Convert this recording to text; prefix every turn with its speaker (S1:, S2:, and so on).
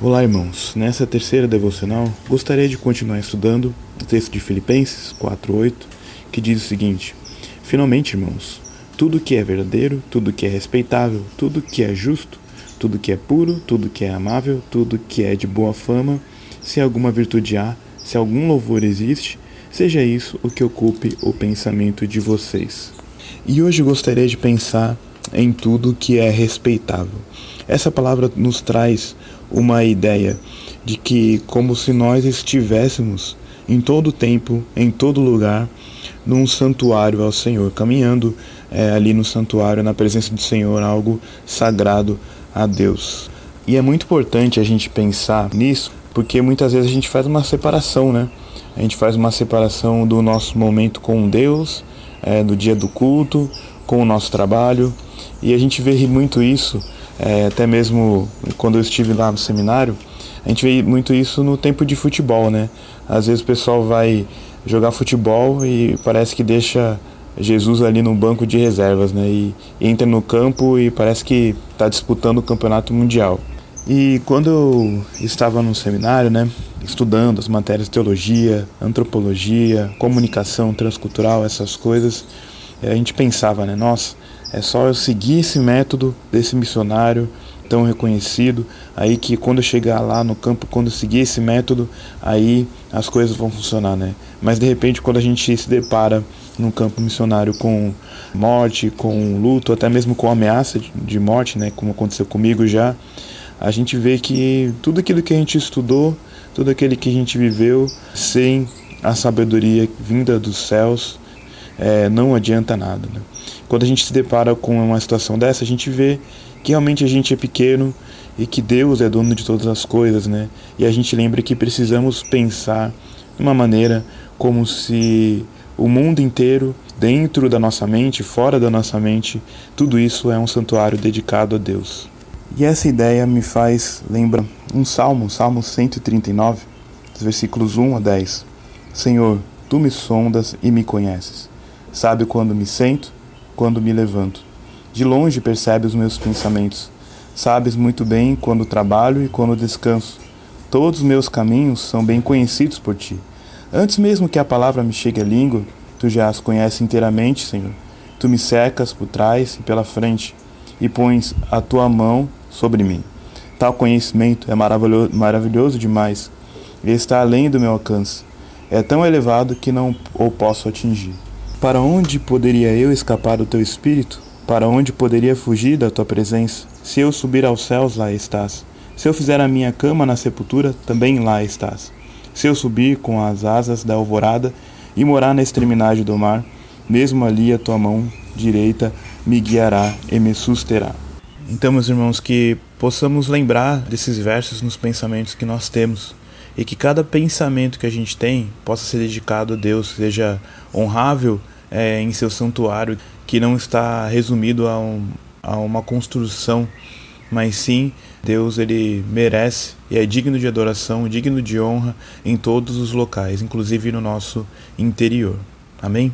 S1: Olá, irmãos. Nessa terceira devocional, gostaria de continuar estudando o texto de Filipenses 4:8, que diz o seguinte: Finalmente, irmãos, tudo que é verdadeiro, tudo que é respeitável, tudo que é justo, tudo que é puro, tudo que é amável, tudo que é de boa fama, se alguma virtude há, se algum louvor existe, seja isso o que ocupe o pensamento de vocês. E hoje gostaria de pensar em tudo que é respeitável. Essa palavra nos traz uma ideia de que, como se nós estivéssemos em todo tempo, em todo lugar, num santuário ao Senhor, caminhando é, ali no santuário, na presença do Senhor, algo sagrado a Deus. E é muito importante a gente pensar nisso, porque muitas vezes a gente faz uma separação, né? A gente faz uma separação do nosso momento com Deus, é, do dia do culto, com o nosso trabalho, e a gente vê muito isso é, até mesmo quando eu estive lá no seminário, a gente vê muito isso no tempo de futebol, né? Às vezes o pessoal vai jogar futebol e parece que deixa Jesus ali no banco de reservas, né? E, entra no campo e parece que está disputando o campeonato mundial. E quando eu estava no seminário, né, estudando as matérias de teologia, antropologia, comunicação transcultural, essas coisas, a gente pensava, né, nossa, é só eu seguir esse método desse missionário tão reconhecido, aí que quando eu chegar lá no campo, quando eu seguir esse método, aí as coisas vão funcionar, né? Mas de repente, quando a gente se depara no campo missionário com morte, com luto, até mesmo com ameaça de morte, né, como aconteceu comigo já, a gente vê que tudo aquilo que a gente estudou, tudo aquilo que a gente viveu, sem a sabedoria vinda dos céus, é, não adianta nada. Né? Quando a gente se depara com uma situação dessa, a gente vê que realmente a gente é pequeno e que Deus é dono de todas as coisas, né? E a gente lembra que precisamos pensar de uma maneira como se o mundo inteiro, dentro da nossa mente, fora da nossa mente, tudo isso é um santuário dedicado a Deus. E essa ideia me faz lembrar um salmo, Salmo 139, versículos 1 a 10. Senhor, tu me sondas e me conheces. Sabe quando me sento quando me levanto. De longe percebe os meus pensamentos. Sabes muito bem quando trabalho e quando descanso. Todos os meus caminhos são bem conhecidos por ti. Antes mesmo que a palavra me chegue à língua, tu já as conheces inteiramente, Senhor. Tu me secas por trás e pela frente e pões a tua mão sobre mim. Tal conhecimento é maravilhoso, maravilhoso demais e está além do meu alcance. É tão elevado que não o posso atingir. Para onde poderia eu escapar do teu espírito? Para onde poderia fugir da tua presença? Se eu subir aos céus, lá estás. Se eu fizer a minha cama na sepultura, também lá estás. Se eu subir com as asas da alvorada e morar na extremidade do mar, mesmo ali a tua mão direita me guiará e me susterá. Então, meus irmãos, que possamos lembrar desses versos nos pensamentos que nós temos e que cada pensamento que a gente tem possa ser dedicado a Deus, seja honrável é, em seu santuário, que não está resumido a, um, a uma construção, mas sim Deus ele merece e é digno de adoração, digno de honra em todos os locais, inclusive no nosso interior. Amém?